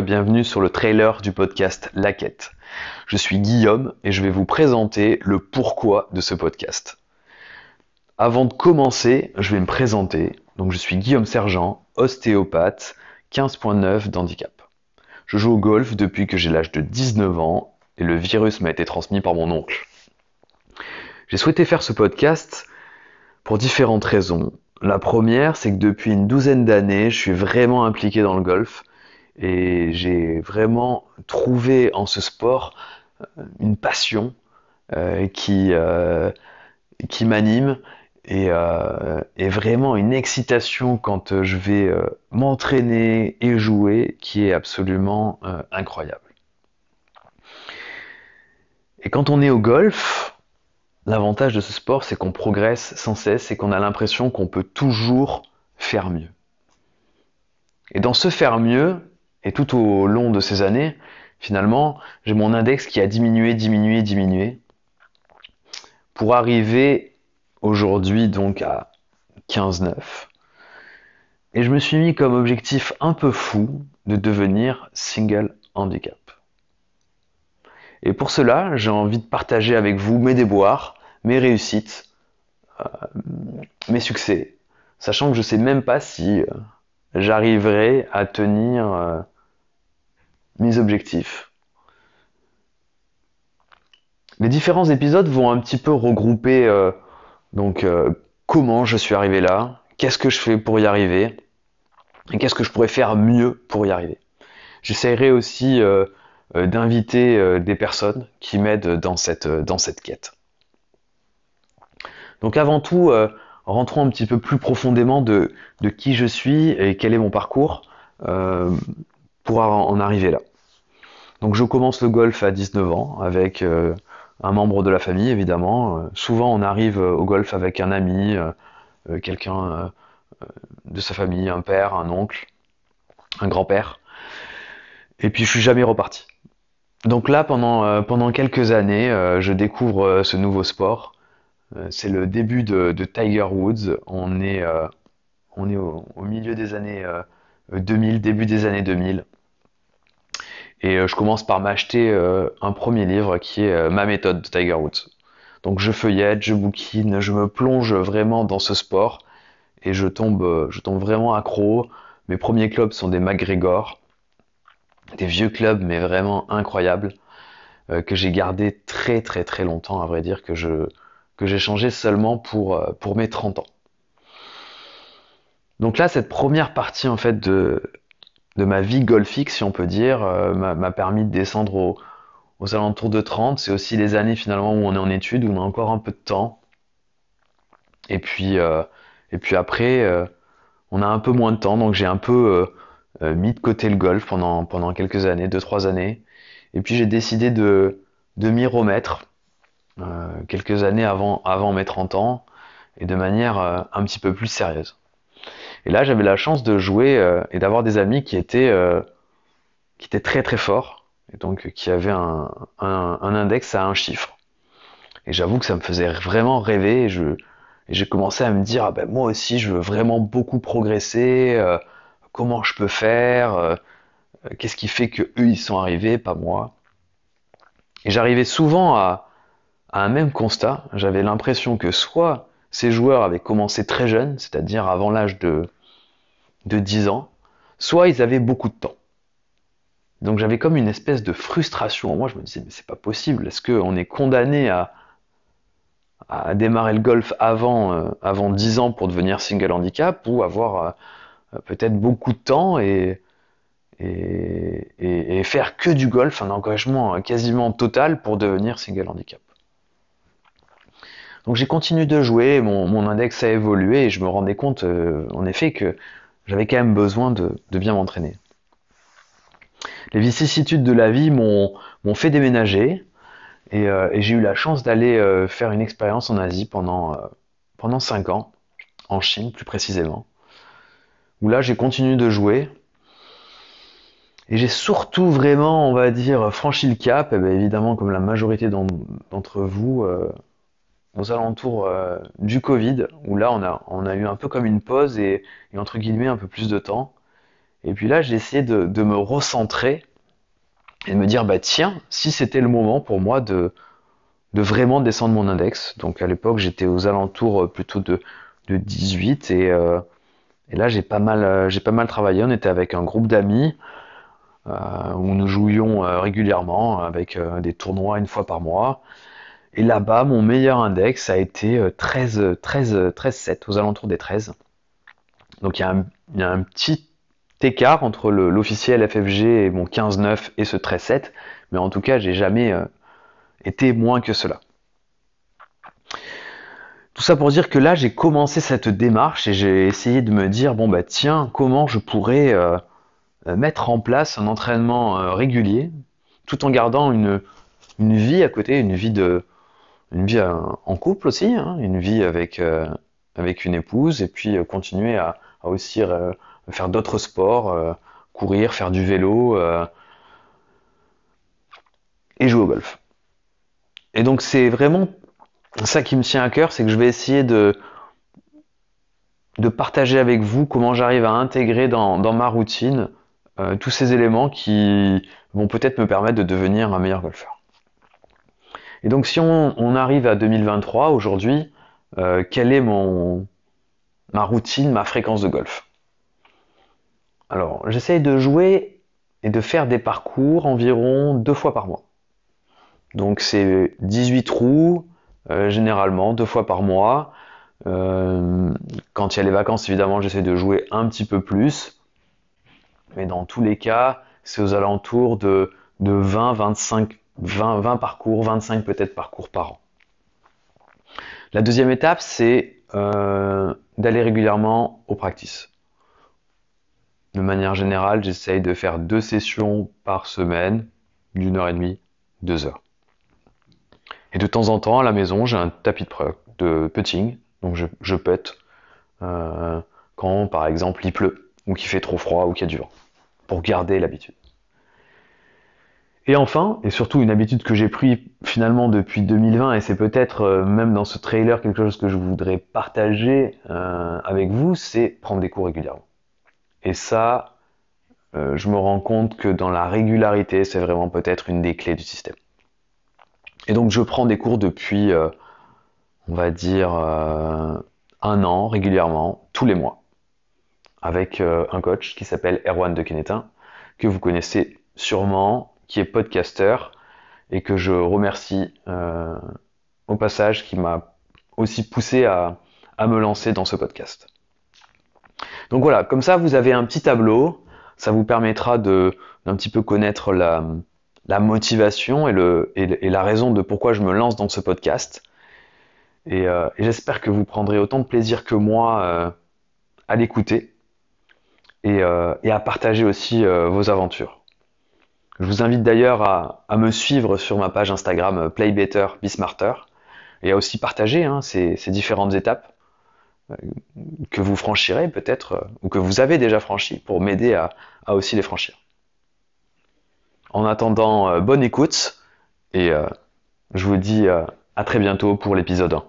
bienvenue sur le trailer du podcast La Quête. Je suis Guillaume et je vais vous présenter le pourquoi de ce podcast. Avant de commencer, je vais me présenter. Donc je suis Guillaume Sergent, ostéopathe, 15.9 d'handicap. Je joue au golf depuis que j'ai l'âge de 19 ans et le virus m'a été transmis par mon oncle. J'ai souhaité faire ce podcast pour différentes raisons. La première, c'est que depuis une douzaine d'années, je suis vraiment impliqué dans le golf et j'ai vraiment trouvé en ce sport euh, une passion euh, qui, euh, qui m'anime et, et, vraiment une excitation quand je vais m'entraîner et jouer qui est absolument incroyable. Et quand on est au golf, l'avantage de ce sport, c'est qu'on progresse sans cesse et qu'on a l'impression qu'on peut toujours faire mieux. Et dans ce faire mieux, et tout au long de ces années, finalement, j'ai mon index qui a diminué, diminué, diminué, pour arriver aujourd'hui donc à 15,9. Et je me suis mis comme objectif un peu fou de devenir single handicap. Et pour cela, j'ai envie de partager avec vous mes déboires, mes réussites, euh, mes succès, sachant que je sais même pas si euh, j'arriverai à tenir euh, mes objectifs. Les différents épisodes vont un petit peu regrouper donc comment je suis arrivé là, qu'est-ce que je fais pour y arriver, et qu'est-ce que je pourrais faire mieux pour y arriver. J'essaierai aussi euh, d'inviter euh, des personnes qui m'aident dans cette, euh, dans cette quête. Donc avant tout, rentrons un petit peu plus profondément de, qui je suis et quel est mon parcours pour en arriver là. Donc je commence le golf à 19 ans avec un membre de la famille évidemment. souvent on arrive au golf avec un ami, quelqu'un de sa famille, un père, un oncle, un grand-père. Et puis je suis jamais reparti. Donc là, pendant, euh, quelques années, euh, je découvre euh, ce nouveau sport. C'est le début de, Tiger Woods. On est, on est au, milieu des années 2000, début des années 2000. Et je commence par m'acheter un premier livre qui est Ma méthode de Tiger Woods. Donc je feuillette, je bouquine, je me plonge vraiment dans ce sport et je tombe, je tombe vraiment accro. Mes premiers clubs sont des McGregor des vieux clubs, mais vraiment incroyables, euh, que j'ai gardé très très très longtemps, à vrai dire, que je que j'ai changé seulement pour, euh, pour mes 30 ans. Donc là, cette première partie en fait de, de ma vie golfique, si on peut dire, euh, m'a permis de descendre aux, aux alentours de 30. C'est aussi les années finalement où on est en études, où on a encore un peu de temps. Et puis, et puis après, on a un peu moins de temps, donc j'ai un peu euh, mis de côté le golf pendant, pendant quelques années, deux, trois années. Et puis j'ai décidé de, de m'y remettre euh, quelques années avant, avant mes 30 ans et de manière euh, un petit peu plus sérieuse. Et là, j'avais la chance de jouer et d'avoir des amis qui étaient, qui étaient très très forts et donc qui avaient un, index à un chiffre. Et j'avoue que ça me faisait vraiment rêver et je, j'ai commencé à me dire ah ben moi aussi je veux vraiment beaucoup progresser comment je peux faire, euh, qu'est-ce qui fait que eux ils sont arrivés, pas moi. Et j'arrivais souvent à, un même constat. J'avais l'impression que soit ces joueurs avaient commencé très jeunes, c'est-à-dire avant l'âge de, de 10 ans, soit ils avaient beaucoup de temps. Donc j'avais comme une espèce de frustration. Moi, je me disais, mais c'est pas possible. Est-ce qu'on est condamné à, à démarrer le golf avant, euh, avant 10 ans pour devenir single handicap ou avoir euh, euh, peut-être beaucoup de temps et, et, faire que du golf, un engagement quasiment total pour devenir single handicap? Donc j'ai continué de jouer, mon, index a évolué et je me rendais compte euh, en effet que j'avais quand même besoin de, bien m'entraîner. Les vicissitudes de la vie m'ont fait déménager et, euh, j'ai eu la chance d'aller faire une expérience en Asie pendant, pendant 5 ans, en Chine plus précisément où là j'ai continué de jouer. Et j'ai surtout vraiment, on va dire, franchi le cap, et bien évidemment comme la majorité d'entre vous, euh, aux alentours euh, du Covid, où là on a, on a eu un peu comme une pause et, entre guillemets un peu plus de temps. Et puis là, j'ai essayé de, de, me recentrer et de me dire, bah tiens, si c'était le moment pour moi de, de vraiment descendre mon index. Donc à l'époque, j'étais aux alentours euh, plutôt de, de 18 et, euh, et là, j'ai pas mal, j'ai pas mal travaillé. On était avec un groupe d'amis où nous jouions régulièrement avec des tournois une fois par mois. Et là-bas, mon meilleur index a été 13, 13, 13, 7, aux alentours des 13. Donc il y a un, petit écart entre l'officiel FFG et mon 15-9 et ce 13-7, mais en tout cas, j'ai jamais euh, été moins que cela. Tout ça pour dire que là, j'ai commencé cette démarche et j'ai essayé de me dire, bon bah tiens, comment je pourrais euh, mettre en place un entraînement euh, régulier, tout en gardant une, une vie à côté, une vie de une vie en couple aussi, hein, une vie avec, avec une épouse, et puis continuer à, aussi faire d'autres sports, euh, courir, faire du vélo euh, et jouer au golf. Et donc c'est vraiment ça qui me tient à cœur, c'est que je vais essayer de, de partager avec vous comment j'arrive à intégrer dans, ma routine euh, tous ces éléments qui vont peut-être me permettre de devenir un meilleur golfeur. Et donc si on, arrive à 2023 aujourd'hui, quelle est mon ma routine, ma fréquence de golf? Alors, j'essaye de jouer et de faire des parcours environ deux fois par mois. Donc c'est 18 trous, euh, généralement, deux fois par mois. Euh, quand il y a les vacances, évidemment, j'essaie de jouer un petit peu plus. Mais dans tous les cas, c'est aux alentours de, 20, 25, 20, 20 parcours, 25 peut-être parcours par an. La deuxième étape, c'est euh, d'aller régulièrement au practice. De manière générale, j'essaye de faire deux sessions par semaine, d'une heure et demie, deux heures. Et de temps en temps, à la maison, j'ai un tapis de, putting, donc je, je putte euh, quand, par exemple, il pleut, ou qu'il fait trop froid, ou qu'il y a du vent, pour garder l'habitude. Et enfin, et surtout une habitude que j'ai pris finalement depuis 2020, et c'est peut-être euh, même dans ce trailer quelque chose que je voudrais partager euh, avec vous, c'est prendre des cours régulièrement. Et ça, euh, je me rends compte que dans la régularité, c'est vraiment peut-être une des clés du système. Et donc je prends des cours depuis, on va dire, un an régulièrement, tous les mois, avec un coach qui s'appelle Erwan de Kenetin, que vous connaissez sûrement, qui est podcasteur, et que je remercie au passage, qui m'a aussi poussé à me lancer dans ce podcast. Donc voilà, comme ça vous avez un petit tableau, ça vous permettra de d'un petit peu connaître la, motivation et, la raison de pourquoi je me lance dans ce podcast. Et, euh, j'espère que vous prendrez autant de plaisir que moi euh, à l'écouter euh, et, à partager aussi vos aventures. Je vous invite d'ailleurs à, à, me suivre sur ma page Instagram Play Better, et à aussi partager hein, ces, différentes étapes que vous franchirez peut-être, euh, ou que vous avez déjà franchi, pour m'aider à, aussi les franchir. En attendant, euh, bonne écoute, et euh, je vous dis à très bientôt pour l'épisode 1.